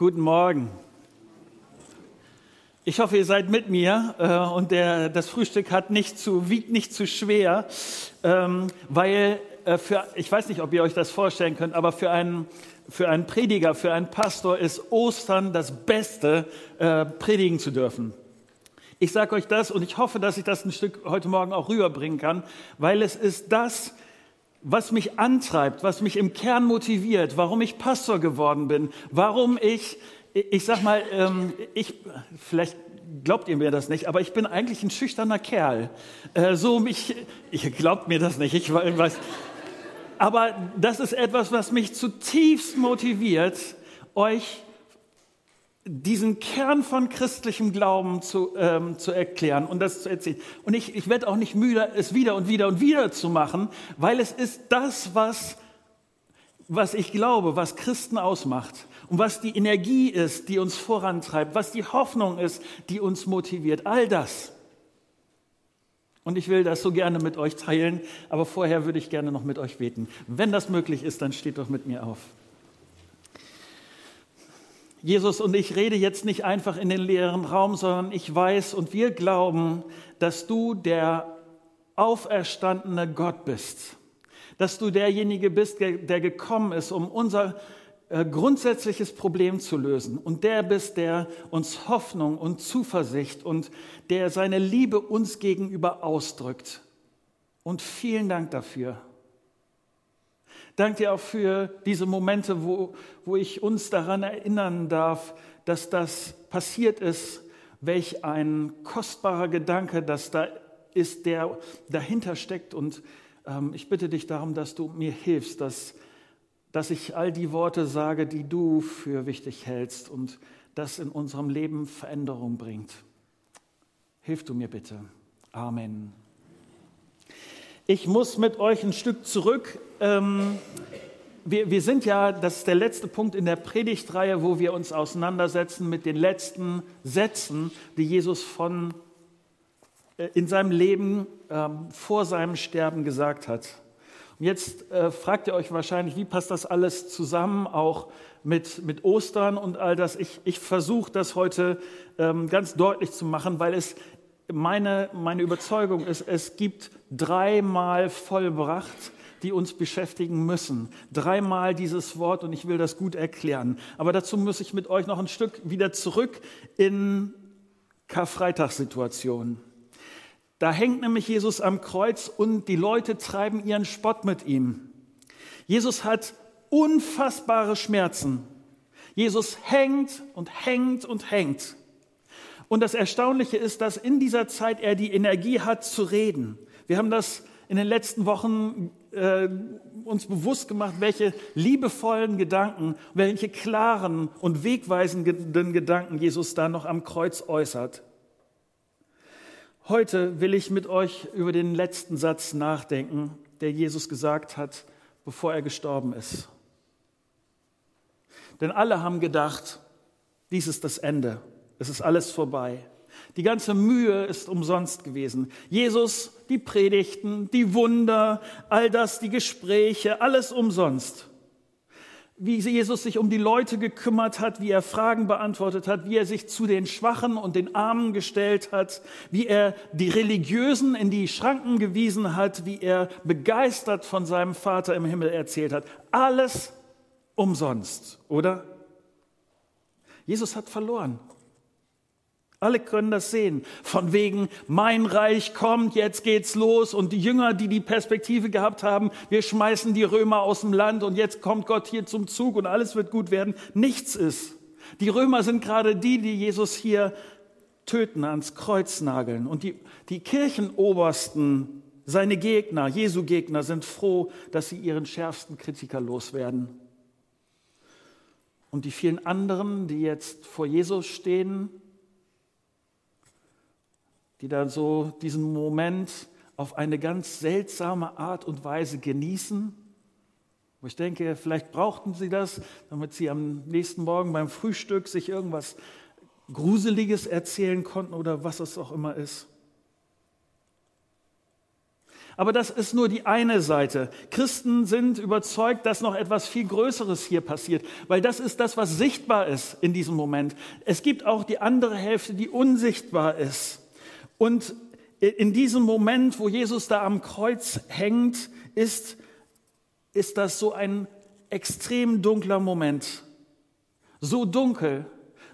Guten Morgen. Ich hoffe, ihr seid mit mir äh, und der, das Frühstück hat nicht zu, wiegt nicht zu schwer, ähm, weil äh, für, ich weiß nicht, ob ihr euch das vorstellen könnt, aber für einen, für einen Prediger, für einen Pastor ist Ostern das Beste, äh, predigen zu dürfen. Ich sage euch das und ich hoffe, dass ich das ein Stück heute Morgen auch rüberbringen kann, weil es ist das, was mich antreibt, was mich im Kern motiviert, warum ich Pastor geworden bin, warum ich, ich sag mal, ähm, ich, vielleicht glaubt ihr mir das nicht, aber ich bin eigentlich ein schüchterner Kerl. Äh, so mich, ihr glaubt mir das nicht, ich weiß. Aber das ist etwas, was mich zutiefst motiviert, euch diesen Kern von christlichem Glauben zu, ähm, zu erklären und das zu erzählen. Und ich, ich werde auch nicht müde, es wieder und wieder und wieder zu machen, weil es ist das, was, was ich glaube, was Christen ausmacht und was die Energie ist, die uns vorantreibt, was die Hoffnung ist, die uns motiviert. All das. Und ich will das so gerne mit euch teilen, aber vorher würde ich gerne noch mit euch beten. Wenn das möglich ist, dann steht doch mit mir auf. Jesus und ich rede jetzt nicht einfach in den leeren Raum, sondern ich weiß und wir glauben, dass du der auferstandene Gott bist, dass du derjenige bist, der gekommen ist, um unser äh, grundsätzliches Problem zu lösen und der bist, der uns Hoffnung und Zuversicht und der seine Liebe uns gegenüber ausdrückt. Und vielen Dank dafür. Dank dir auch für diese Momente, wo, wo ich uns daran erinnern darf, dass das passiert ist. Welch ein kostbarer Gedanke, dass da ist, der dahinter steckt. Und ähm, ich bitte dich darum, dass du mir hilfst, dass, dass ich all die Worte sage, die du für wichtig hältst und das in unserem Leben Veränderung bringt. Hilf du mir bitte. Amen. Ich muss mit euch ein Stück zurück. Ähm, wir, wir, sind ja, das ist der letzte Punkt in der Predigtreihe, wo wir uns auseinandersetzen mit den letzten Sätzen, die Jesus von, äh, in seinem Leben ähm, vor seinem Sterben gesagt hat. Und jetzt äh, fragt ihr euch wahrscheinlich, wie passt das alles zusammen, auch mit, mit Ostern und all das. Ich, ich versuche das heute ähm, ganz deutlich zu machen, weil es meine, meine Überzeugung ist, es gibt dreimal vollbracht, die uns beschäftigen müssen. Dreimal dieses Wort und ich will das gut erklären. Aber dazu muss ich mit euch noch ein Stück wieder zurück in Karfreitagssituationen. Da hängt nämlich Jesus am Kreuz und die Leute treiben ihren Spott mit ihm. Jesus hat unfassbare Schmerzen. Jesus hängt und hängt und hängt. Und das Erstaunliche ist, dass in dieser Zeit er die Energie hat zu reden. Wir haben das in den letzten Wochen äh, uns bewusst gemacht, welche liebevollen Gedanken, welche klaren und wegweisenden Gedanken Jesus da noch am Kreuz äußert. Heute will ich mit euch über den letzten Satz nachdenken, der Jesus gesagt hat, bevor er gestorben ist. Denn alle haben gedacht, dies ist das Ende. Es ist alles vorbei. Die ganze Mühe ist umsonst gewesen. Jesus, die Predigten, die Wunder, all das, die Gespräche, alles umsonst. Wie Jesus sich um die Leute gekümmert hat, wie er Fragen beantwortet hat, wie er sich zu den Schwachen und den Armen gestellt hat, wie er die Religiösen in die Schranken gewiesen hat, wie er begeistert von seinem Vater im Himmel erzählt hat. Alles umsonst, oder? Jesus hat verloren. Alle können das sehen. Von wegen, mein Reich kommt, jetzt geht's los. Und die Jünger, die die Perspektive gehabt haben, wir schmeißen die Römer aus dem Land und jetzt kommt Gott hier zum Zug und alles wird gut werden. Nichts ist. Die Römer sind gerade die, die Jesus hier töten, ans Kreuz nageln. Und die, die Kirchenobersten, seine Gegner, Jesu Gegner, sind froh, dass sie ihren schärfsten Kritiker loswerden. Und die vielen anderen, die jetzt vor Jesus stehen, die dann so diesen Moment auf eine ganz seltsame Art und Weise genießen. Wo ich denke, vielleicht brauchten sie das, damit sie am nächsten Morgen beim Frühstück sich irgendwas Gruseliges erzählen konnten oder was es auch immer ist. Aber das ist nur die eine Seite. Christen sind überzeugt, dass noch etwas viel Größeres hier passiert, weil das ist das, was sichtbar ist in diesem Moment. Es gibt auch die andere Hälfte, die unsichtbar ist. Und in diesem Moment, wo Jesus da am Kreuz hängt, ist, ist das so ein extrem dunkler Moment. So dunkel,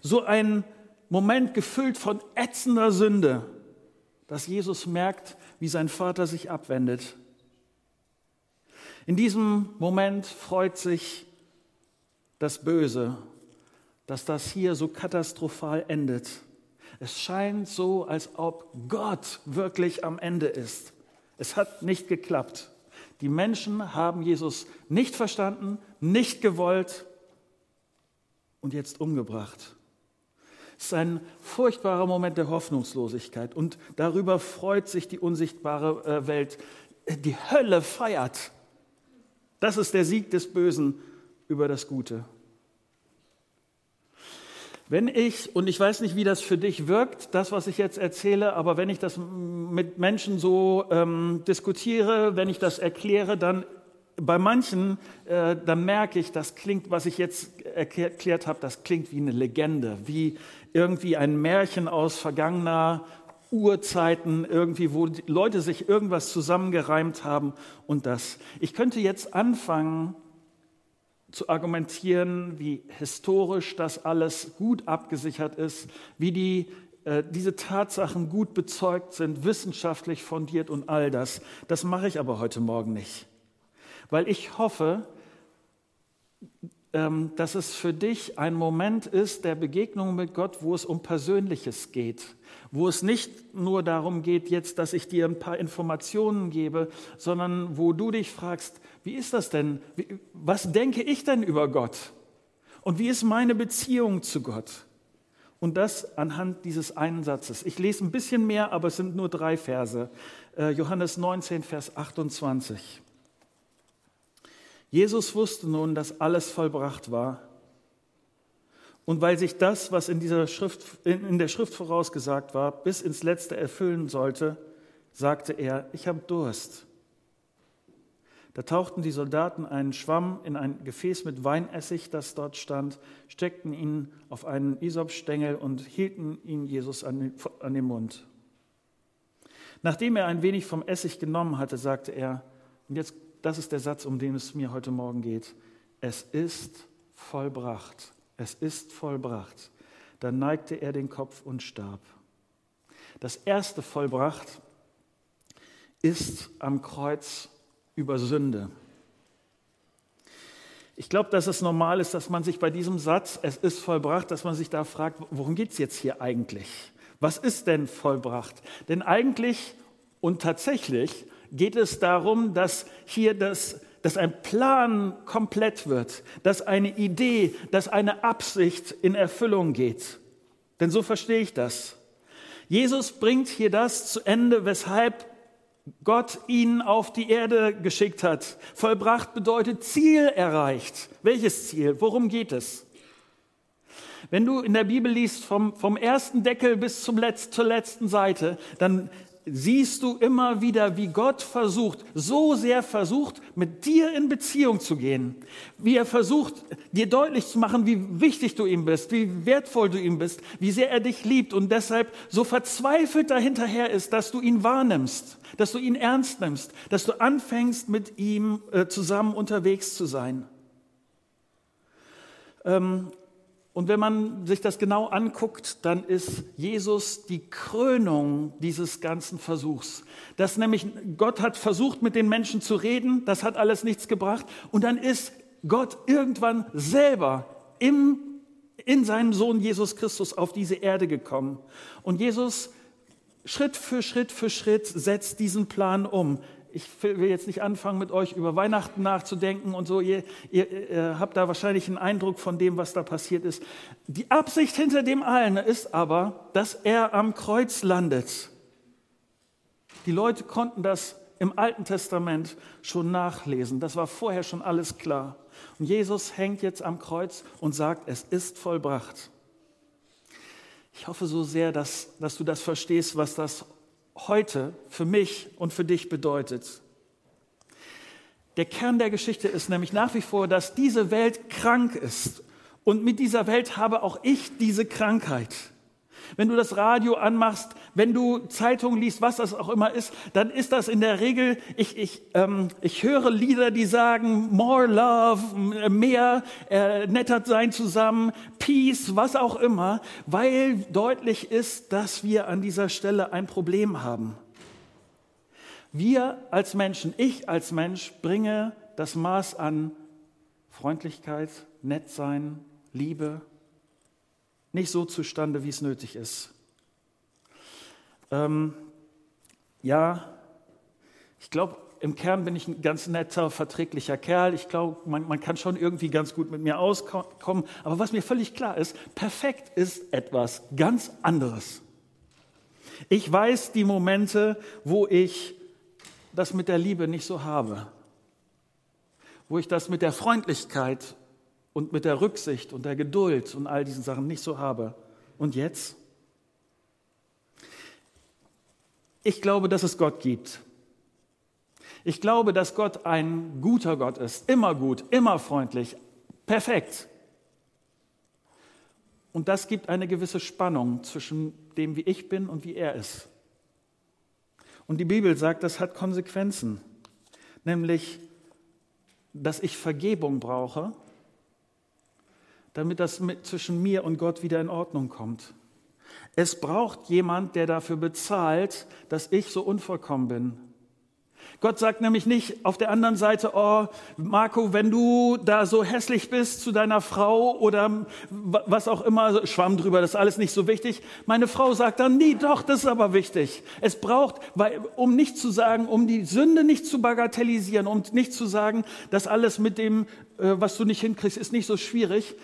so ein Moment gefüllt von ätzender Sünde, dass Jesus merkt, wie sein Vater sich abwendet. In diesem Moment freut sich das Böse, dass das hier so katastrophal endet. Es scheint so, als ob Gott wirklich am Ende ist. Es hat nicht geklappt. Die Menschen haben Jesus nicht verstanden, nicht gewollt und jetzt umgebracht. Es ist ein furchtbarer Moment der Hoffnungslosigkeit und darüber freut sich die unsichtbare äh, Welt. Die Hölle feiert. Das ist der Sieg des Bösen über das Gute. Wenn ich, und ich weiß nicht, wie das für dich wirkt, das, was ich jetzt erzähle, aber wenn ich das mit Menschen so ähm, diskutiere, wenn ich das erkläre, dann bei manchen, äh, dann merke ich, das klingt, was ich jetzt erklärt habe, das klingt wie eine Legende, wie irgendwie ein Märchen aus vergangener Urzeiten, irgendwie, wo Leute sich irgendwas zusammengereimt haben und das. Ich könnte jetzt anfangen, zu argumentieren, wie historisch das alles gut abgesichert ist, wie die, äh, diese Tatsachen gut bezeugt sind, wissenschaftlich fundiert und all das. Das mache ich aber heute Morgen nicht, weil ich hoffe, dass es für dich ein Moment ist der Begegnung mit Gott, wo es um Persönliches geht, wo es nicht nur darum geht, jetzt, dass ich dir ein paar Informationen gebe, sondern wo du dich fragst, wie ist das denn? Was denke ich denn über Gott? Und wie ist meine Beziehung zu Gott? Und das anhand dieses einen Satzes. Ich lese ein bisschen mehr, aber es sind nur drei Verse. Äh, Johannes 19, Vers 28. Jesus wusste nun, dass alles vollbracht war. Und weil sich das, was in, dieser Schrift, in der Schrift vorausgesagt war, bis ins Letzte erfüllen sollte, sagte er, ich habe Durst. Da tauchten die Soldaten einen Schwamm in ein Gefäß mit Weinessig, das dort stand, steckten ihn auf einen Isopstängel und hielten ihn Jesus an den Mund. Nachdem er ein wenig vom Essig genommen hatte, sagte er, und jetzt, das ist der Satz, um den es mir heute Morgen geht, es ist vollbracht, es ist vollbracht. Dann neigte er den Kopf und starb. Das erste vollbracht ist am Kreuz über Sünde. Ich glaube, dass es normal ist, dass man sich bei diesem Satz, es ist vollbracht, dass man sich da fragt, worum geht es jetzt hier eigentlich? Was ist denn vollbracht? Denn eigentlich und tatsächlich geht es darum, dass hier das, dass ein Plan komplett wird, dass eine Idee, dass eine Absicht in Erfüllung geht. Denn so verstehe ich das. Jesus bringt hier das zu Ende, weshalb Gott ihn auf die Erde geschickt hat. Vollbracht bedeutet Ziel erreicht. Welches Ziel? Worum geht es? Wenn du in der Bibel liest, vom, vom ersten Deckel bis zum Letz-, zur letzten Seite, dann siehst du immer wieder, wie Gott versucht, so sehr versucht, mit dir in Beziehung zu gehen. Wie er versucht, dir deutlich zu machen, wie wichtig du ihm bist, wie wertvoll du ihm bist, wie sehr er dich liebt und deshalb so verzweifelt dahinterher ist, dass du ihn wahrnimmst, dass du ihn ernst nimmst, dass du anfängst, mit ihm äh, zusammen unterwegs zu sein. Ähm, und wenn man sich das genau anguckt, dann ist Jesus die Krönung dieses ganzen Versuchs. Dass nämlich Gott hat versucht, mit den Menschen zu reden, das hat alles nichts gebracht. Und dann ist Gott irgendwann selber im, in seinem Sohn Jesus Christus auf diese Erde gekommen. Und Jesus Schritt für Schritt für Schritt setzt diesen Plan um ich will jetzt nicht anfangen, mit euch über Weihnachten nachzudenken und so. Ihr, ihr, ihr, habt da wahrscheinlich einen Eindruck von dem, was da passiert ist. Die Absicht hinter dem allen ist aber, dass er am Kreuz landet. Die Leute konnten das im Alten Testament schon nachlesen. Das war vorher schon alles klar. Und Jesus hängt jetzt am Kreuz und sagt, es ist vollbracht. Ich hoffe so sehr, dass, dass du das verstehst, was das heute für mich und für dich bedeutet. Der Kern der Geschichte ist nämlich nach wie vor, dass diese Welt krank ist. Und mit dieser Welt habe auch ich diese Krankheit. Wenn du das Radio anmachst, wenn du Zeitungen liest, was das auch immer ist, dann ist das in der Regel, ich, ich, ähm, ich höre Lieder, die sagen, more love, mehr äh, netter sein zusammen, peace, was auch immer, weil deutlich ist, dass wir an dieser Stelle ein Problem haben. Wir als Menschen, ich als Mensch bringe das Maß an Freundlichkeit, Nettsein, Liebe, nicht so zustande, wie es nötig ist. Ähm, ja, ich glaube, im Kern bin ich ein ganz netter, verträglicher Kerl. Ich glaube, man, man, kann schon irgendwie ganz gut mit mir auskommen. Aber was mir völlig klar ist, perfekt ist etwas ganz anderes. Ich weiß die Momente, wo ich das mit der Liebe nicht so habe, wo ich das mit der Freundlichkeit und mit der Rücksicht und der Geduld und all diesen Sachen nicht so habe. Und jetzt? Ich glaube, dass es Gott gibt. Ich glaube, dass Gott ein guter Gott ist, immer gut, immer freundlich, perfekt. Und das gibt eine gewisse Spannung zwischen dem, wie ich bin und wie er ist. Und die Bibel sagt, das hat Konsequenzen, nämlich, dass ich Vergebung brauche damit das mit, zwischen mir und Gott wieder in Ordnung kommt. Es braucht jemand, der dafür bezahlt, dass ich so unvollkommen bin. Gott sagt nämlich nicht auf der anderen Seite, oh Marco, wenn du da so hässlich bist zu deiner Frau oder was auch immer, schwamm drüber, das ist alles nicht so wichtig. Meine Frau sagt dann, nie, doch, das ist aber wichtig. Es braucht, weil, um nicht zu sagen, um die Sünde nicht zu bagatellisieren, um nicht zu sagen, dass alles mit dem, äh, was du nicht hinkriegst, ist nicht so schwierig.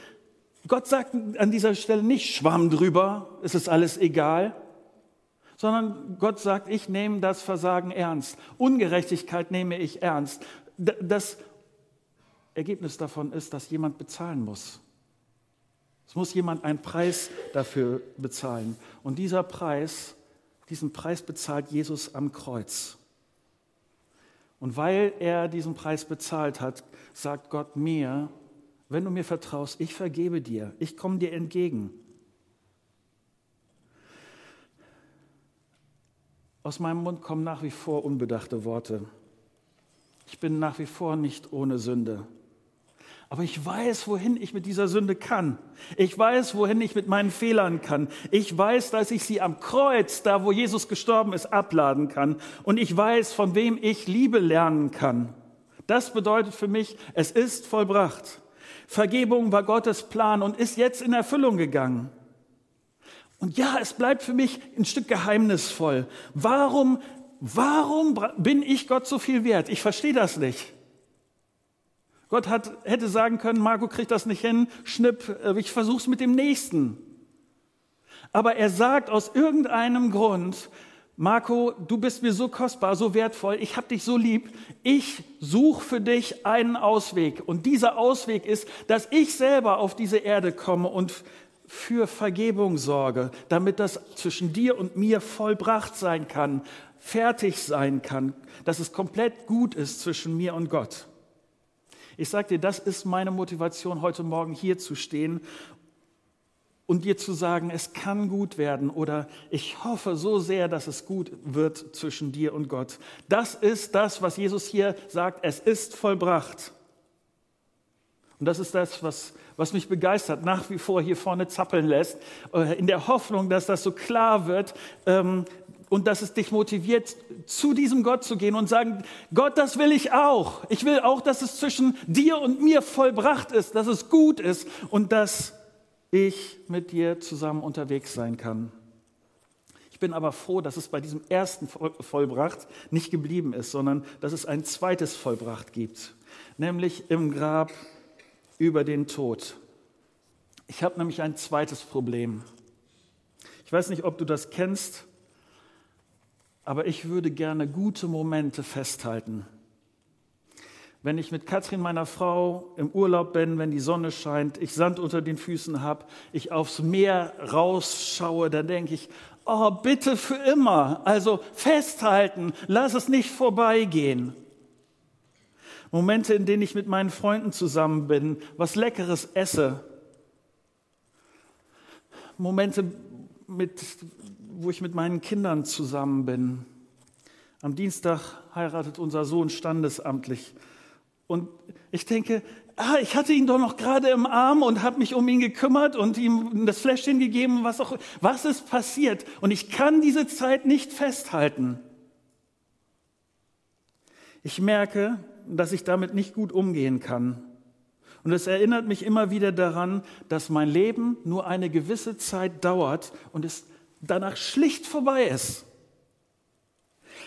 Gott sagt an dieser Stelle nicht Schwamm drüber, es ist alles egal, sondern Gott sagt, ich nehme das Versagen ernst. Ungerechtigkeit nehme ich ernst. Das Ergebnis davon ist, dass jemand bezahlen muss. Es muss jemand einen Preis dafür bezahlen. Und dieser Preis, diesen Preis bezahlt Jesus am Kreuz. Und weil er diesen Preis bezahlt hat, sagt Gott mir, wenn du mir vertraust, ich vergebe dir, ich komme dir entgegen. Aus meinem Mund kommen nach wie vor unbedachte Worte. Ich bin nach wie vor nicht ohne Sünde. Aber ich weiß, wohin ich mit dieser Sünde kann. Ich weiß, wohin ich mit meinen Fehlern kann. Ich weiß, dass ich sie am Kreuz, da wo Jesus gestorben ist, abladen kann. Und ich weiß, von wem ich Liebe lernen kann. Das bedeutet für mich, es ist vollbracht. Vergebung war Gottes Plan und ist jetzt in Erfüllung gegangen. Und ja, es bleibt für mich ein Stück geheimnisvoll. Warum, warum bin ich Gott so viel wert? Ich verstehe das nicht. Gott hat, hätte sagen können, Marco kriegt das nicht hin, schnipp, äh, ich versuch's mit dem Nächsten. Aber er sagt aus irgendeinem Grund, Marco, du bist mir so kostbar, so wertvoll, ich habe dich so lieb, ich suche für dich einen Ausweg. Und dieser Ausweg ist, dass ich selber auf diese Erde komme und für Vergebung sorge, damit das zwischen dir und mir vollbracht sein kann, fertig sein kann, dass es komplett gut ist zwischen mir und Gott. Ich sage dir, das ist meine Motivation, heute Morgen hier zu stehen und dir zu sagen, es kann gut werden oder ich hoffe so sehr, dass es gut wird zwischen dir und Gott. Das ist das, was Jesus hier sagt, es ist vollbracht. Und das ist das, was, was mich begeistert, nach wie vor hier vorne zappeln lässt, äh, in der Hoffnung, dass das so klar wird ähm, und dass es dich motiviert, zu diesem Gott zu gehen und sagen, Gott, das will ich auch. Ich will auch, dass es zwischen dir und mir vollbracht ist, dass es gut ist und dass ich mit dir zusammen unterwegs sein kann. Ich bin aber froh, dass es bei diesem ersten Vollbracht nicht geblieben ist, sondern dass es ein zweites Vollbracht gibt, nämlich im Grab über den Tod. Ich habe nämlich ein zweites Problem. Ich weiß nicht, ob du das kennst, aber ich würde gerne gute Momente festhalten wenn ich mit Katrin, meiner Frau, im Urlaub bin, wenn die Sonne scheint, ich Sand unter den Füßen habe, ich aufs Meer rausschaue, dann denke ich, Oh, bitte für immer. Also festhalten, lass es nicht vorbeigehen. Momente, in denen ich mit meinen Freunden zusammen bin, was Leckeres esse. Momente, mit, wo ich mit meinen Kindern zusammen bin. Am Dienstag heiratet unser Sohn standesamtlich. Und ich denke, ah, ich hatte ihn doch noch gerade im Arm und habe mich um ihn gekümmert und ihm das Fläschchen gegeben, was auch, was ist passiert? Und ich kann diese Zeit nicht festhalten. Ich merke, dass ich damit nicht gut umgehen kann. Und es erinnert mich immer wieder daran, dass mein Leben nur eine gewisse Zeit dauert und es danach schlicht vorbei ist.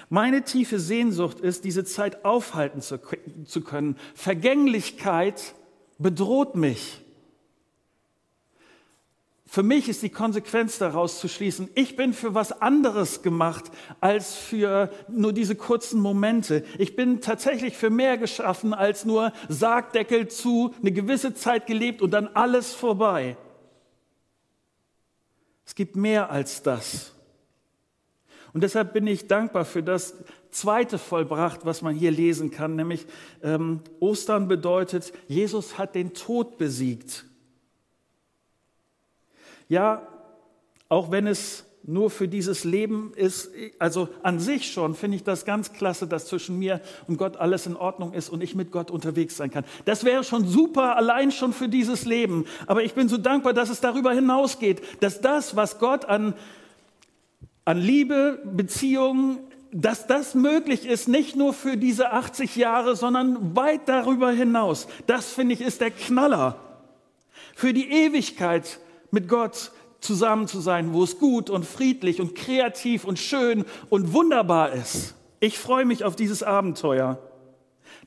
Meine tiefe Sehnsucht ist, diese Zeit aufhalten zu, zu können. Vergänglichkeit bedroht mich. Für mich ist die Konsequenz daraus zu schließen, ich bin für was anderes gemacht als für nur diese kurzen Momente. Ich bin tatsächlich für mehr geschaffen als nur Sargdeckel zu, eine gewisse Zeit gelebt und dann alles vorbei. Es gibt mehr als das. Und deshalb bin ich dankbar für das zweite vollbracht, was man hier lesen kann, nämlich ähm, Ostern bedeutet, Jesus hat den Tod besiegt. Ja, auch wenn es nur für dieses Leben ist, also an sich schon finde ich das ganz klasse, dass zwischen mir und Gott alles in Ordnung ist und ich mit Gott unterwegs sein kann. Das wäre schon super, allein schon für dieses Leben. Aber ich bin so dankbar, dass es darüber hinausgeht, dass das, was Gott an an Liebe, Beziehungen, dass das möglich ist, nicht nur für diese 80 Jahre, sondern weit darüber hinaus. Das finde ich ist der Knaller. Für die Ewigkeit mit Gott zusammen zu sein, wo es gut und friedlich und kreativ und schön und wunderbar ist. Ich freue mich auf dieses Abenteuer.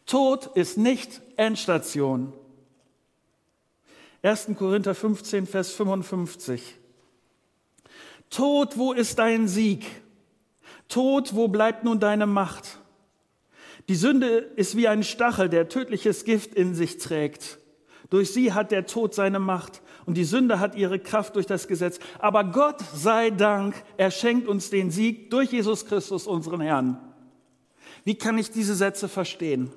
Tod ist nicht Endstation. 1. Korinther 15, Vers 55. Tod, wo ist dein Sieg? Tod, wo bleibt nun deine Macht? Die Sünde ist wie ein Stachel, der tödliches Gift in sich trägt. Durch sie hat der Tod seine Macht und die Sünde hat ihre Kraft durch das Gesetz. Aber Gott sei Dank, er schenkt uns den Sieg durch Jesus Christus, unseren Herrn. Wie kann ich diese Sätze verstehen?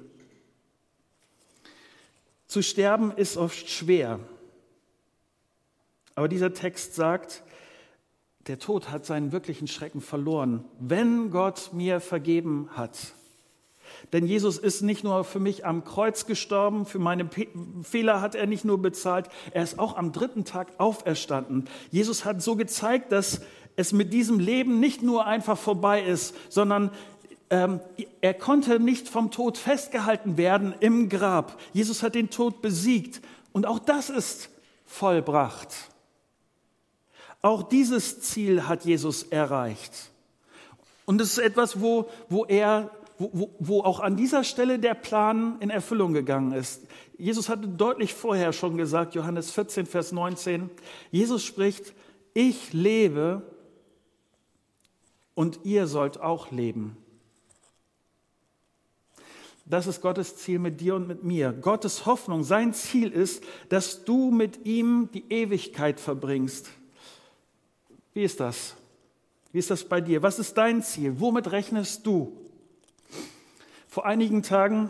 Zu sterben ist oft schwer. Aber dieser Text sagt, der Tod hat seinen wirklichen Schrecken verloren, wenn Gott mir vergeben hat. Denn Jesus ist nicht nur für mich am Kreuz gestorben, für meine Fehler hat er nicht nur bezahlt, er ist auch am dritten Tag auferstanden. Jesus hat so gezeigt, dass es mit diesem Leben nicht nur einfach vorbei ist, sondern ähm, er konnte nicht vom Tod festgehalten werden im Grab. Jesus hat den Tod besiegt und auch das ist vollbracht. Auch dieses Ziel hat Jesus erreicht. Und es ist etwas, wo, wo er, wo, wo auch an dieser Stelle der Plan in Erfüllung gegangen ist. Jesus hatte deutlich vorher schon gesagt, Johannes 14, Vers 19, Jesus spricht, ich lebe und ihr sollt auch leben. Das ist Gottes Ziel mit dir und mit mir. Gottes Hoffnung, sein Ziel ist, dass du mit ihm die Ewigkeit verbringst. Wie ist das? Wie ist das bei dir? Was ist dein Ziel? Womit rechnest du? Vor einigen Tagen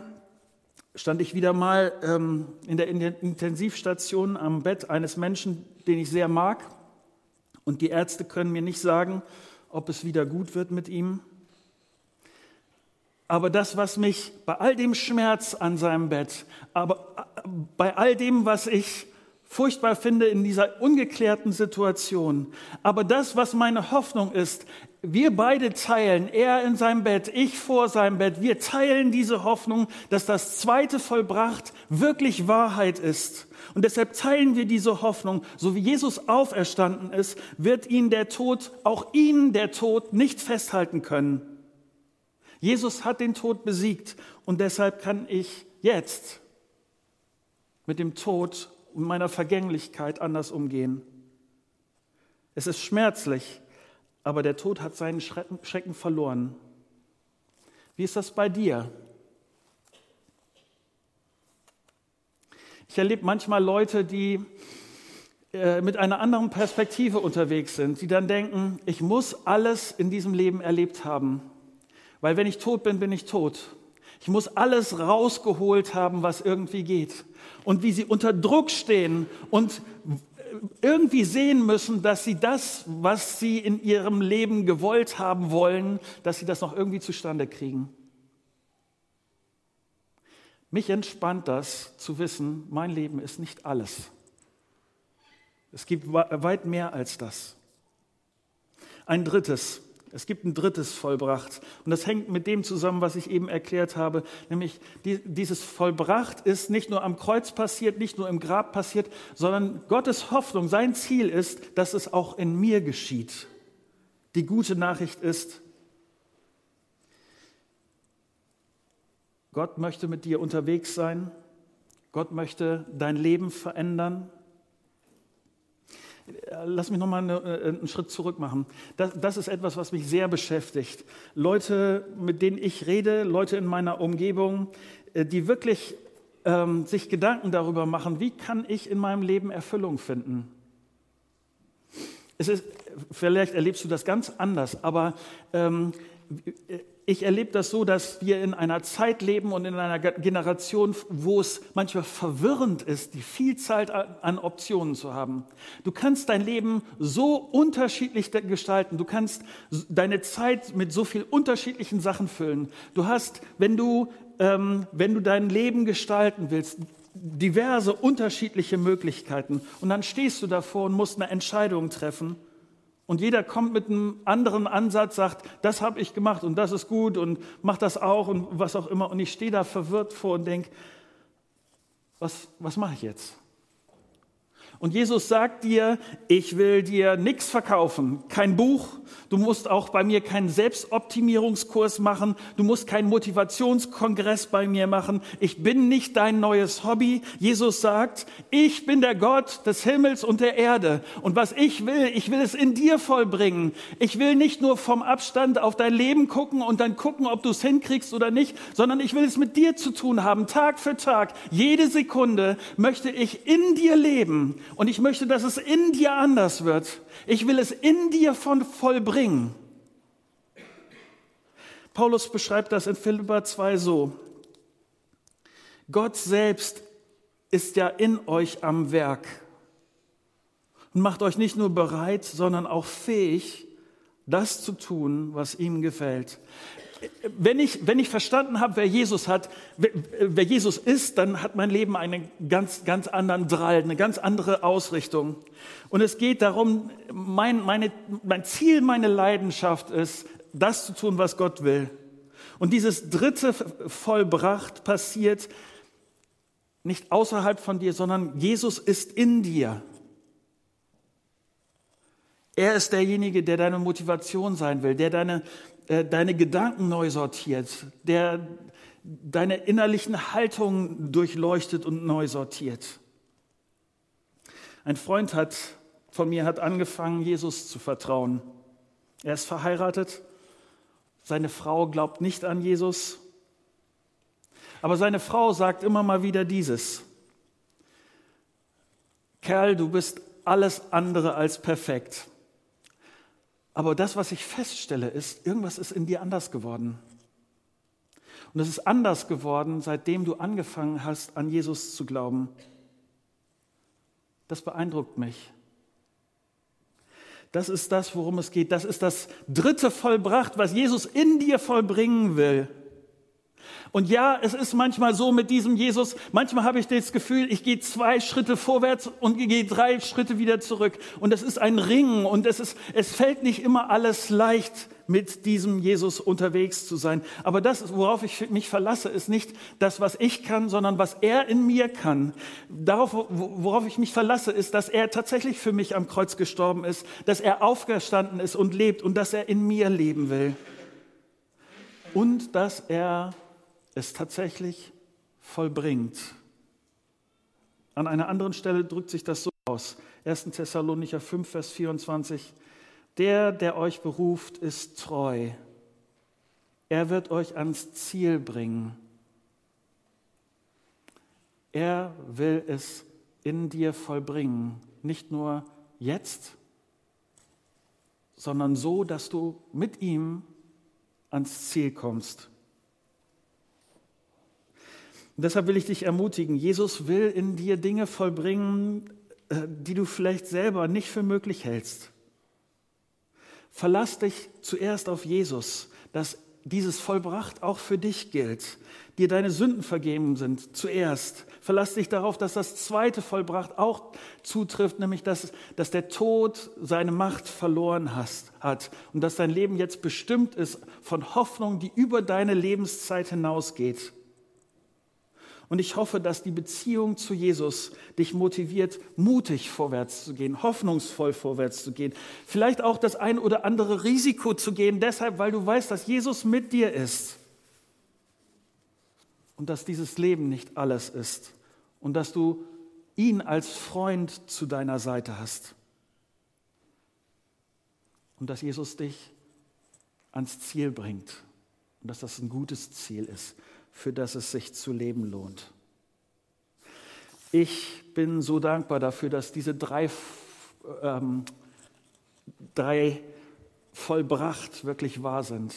stand ich wieder mal ähm, in der Intensivstation am Bett eines Menschen, den ich sehr mag. Und die Ärzte können mir nicht sagen, ob es wieder gut wird mit ihm. Aber das, was mich bei all dem Schmerz an seinem Bett, aber äh, bei all dem, was ich furchtbar finde in dieser ungeklärten Situation. Aber das, was meine Hoffnung ist, wir beide teilen, er in seinem Bett, ich vor seinem Bett, wir teilen diese Hoffnung, dass das Zweite vollbracht wirklich Wahrheit ist. Und deshalb teilen wir diese Hoffnung, so wie Jesus auferstanden ist, wird ihn der Tod, auch ihn der Tod nicht festhalten können. Jesus hat den Tod besiegt und deshalb kann ich jetzt mit dem Tod und meiner Vergänglichkeit anders umgehen. Es ist schmerzlich, aber der Tod hat seinen Schrecken verloren. Wie ist das bei dir? Ich erlebe manchmal Leute, die äh, mit einer anderen Perspektive unterwegs sind, die dann denken, ich muss alles in diesem Leben erlebt haben, weil wenn ich tot bin, bin ich tot. Ich muss alles rausgeholt haben, was irgendwie geht. Und wie sie unter Druck stehen und irgendwie sehen müssen, dass sie das, was sie in ihrem Leben gewollt haben wollen, dass sie das noch irgendwie zustande kriegen. Mich entspannt das zu wissen, mein Leben ist nicht alles. Es gibt weit mehr als das. Ein drittes, es gibt ein drittes vollbracht. Und das hängt mit dem zusammen, was ich eben erklärt habe. Nämlich dieses vollbracht ist nicht nur am Kreuz passiert, nicht nur im Grab passiert, sondern Gottes Hoffnung, sein Ziel ist, dass es auch in mir geschieht. Die gute Nachricht ist, Gott möchte mit dir unterwegs sein. Gott möchte dein Leben verändern. Lass mich nochmal äh, einen Schritt zurück machen. Das, das, ist etwas, was mich sehr beschäftigt. Leute, mit denen ich rede, Leute in meiner Umgebung, äh, die wirklich ähm, sich Gedanken darüber machen, wie kann ich in meinem Leben Erfüllung finden. Es ist, vielleicht erlebst du das ganz anders, aber ähm, ich erlebe das so, dass wir in einer Zeit leben und in einer Generation, wo es manchmal verwirrend ist, die Vielzahl an Optionen zu haben. Du kannst dein Leben so unterschiedlich gestalten. Du kannst deine Zeit mit so viel unterschiedlichen Sachen füllen. Du hast, wenn du, ähm, wenn du dein Leben gestalten willst, diverse unterschiedliche Möglichkeiten. Und dann stehst du davor und musst eine Entscheidung treffen. Und jeder kommt mit einem anderen Ansatz, sagt, das habe ich gemacht und das ist gut und mach das auch und was auch immer. Und ich stehe da verwirrt vor und denke, was, was mache ich jetzt? Und Jesus sagt dir, ich will dir nichts verkaufen, kein Buch, du musst auch bei mir keinen Selbstoptimierungskurs machen, du musst keinen Motivationskongress bei mir machen, ich bin nicht dein neues Hobby. Jesus sagt, ich bin der Gott des Himmels und der Erde. Und was ich will, ich will es in dir vollbringen. Ich will nicht nur vom Abstand auf dein Leben gucken und dann gucken, ob du es hinkriegst oder nicht, sondern ich will es mit dir zu tun haben, Tag für Tag, jede Sekunde möchte ich in dir leben und ich möchte, dass es in dir anders wird. Ich will es in dir von vollbringen. Paulus beschreibt das in Philippa 2 so. Gott selbst ist ja in euch am Werk und macht euch nicht nur bereit, sondern auch fähig, das zu tun, was ihm gefällt wenn ich, wenn ich verstanden habe, wer Jesus hat, wer, wer Jesus ist, dann hat mein Leben einen ganz, ganz anderen Drall, eine ganz andere Ausrichtung. Und es geht darum, mein, meine, mein Ziel, meine Leidenschaft ist, das zu tun, was Gott will. Und dieses dritte vollbracht passiert nicht außerhalb von dir, sondern Jesus ist in dir. Er ist derjenige, der deine Motivation sein will, der deine, äh, deine Gedanken neu sortiert, der deine innerlichen Haltungen durchleuchtet und neu sortiert. Ein Freund hat, von mir hat angefangen, Jesus zu vertrauen. Er ist verheiratet, seine Frau glaubt nicht an Jesus, aber seine Frau sagt immer mal wieder dieses, Kerl, du bist alles andere als perfekt. Aber das, was ich feststelle, ist, irgendwas ist in dir anders geworden. Und es ist anders geworden, seitdem du angefangen hast, an Jesus zu glauben. Das beeindruckt mich. Das ist das, worum es geht. Das ist das dritte vollbracht, was Jesus in dir vollbringen will. Und ja, es ist manchmal so mit diesem Jesus, manchmal habe ich das Gefühl, ich gehe zwei Schritte vorwärts und gehe drei Schritte wieder zurück. Und es ist ein Ringen und es, ist, es fällt nicht immer alles leicht, mit diesem Jesus unterwegs zu sein. Aber das, worauf ich mich verlasse, ist nicht das, was ich kann, sondern was er in mir kann. Darauf, worauf ich mich verlasse, ist, dass er tatsächlich für mich am Kreuz gestorben ist, dass er aufgestanden ist und lebt und dass er in mir leben will. Und dass er es tatsächlich vollbringt. An einer anderen Stelle drückt sich das so aus. 1. Thessalonicher 5, Vers 24. Der, der euch beruft, ist treu. Er wird euch ans Ziel bringen. Er will es in dir vollbringen. nicht nur jetzt, sondern so, dass du mit ihm ans Ziel kommst. Und deshalb will ich dich ermutigen, Jesus will in dir Dinge vollbringen, äh, die du vielleicht selber nicht für möglich hältst. Verlass dich zuerst auf Jesus, dass dieses vollbracht auch für dich gilt, dir deine Sünden vergeben sind zuerst. Verlass dich darauf, dass das zweite vollbracht auch zutrifft, nämlich dass, dass der Tod seine Macht verloren hast, hat und dass dein Leben jetzt bestimmt ist von Hoffnung, die über deine Lebenszeit hinausgeht. Und ich hoffe, dass die Beziehung zu Jesus dich motiviert, mutig vorwärts zu gehen, hoffnungsvoll vorwärts zu gehen. Vielleicht auch das ein oder andere Risiko zu gehen, deshalb, weil du weißt, dass Jesus mit dir ist. Und dass dieses Leben nicht alles ist. Und dass du ihn als Freund zu deiner Seite hast. Und dass Jesus dich ans Ziel bringt. Und dass das ein gutes Ziel ist für das es sich zu leben lohnt. Ich bin so dankbar dafür, dass diese drei, ähm, drei vollbracht wirklich wahr sind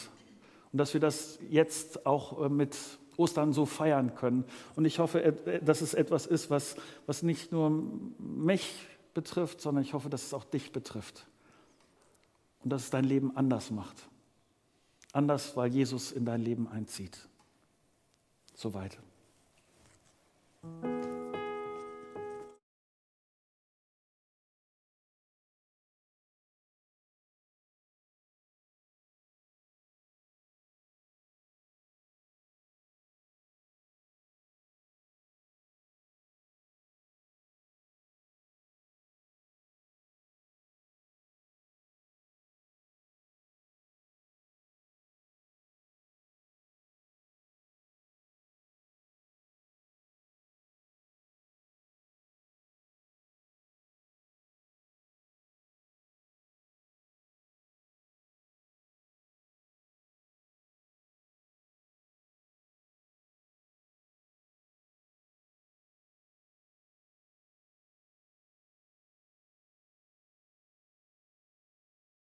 und dass wir das jetzt auch äh, mit Ostern so feiern können. Und ich hoffe, äh, dass es etwas ist, was, was nicht nur mich betrifft, sondern ich hoffe, dass es auch dich betrifft und dass es dein Leben anders macht. Anders, weil Jesus in dein Leben einzieht. Soweit.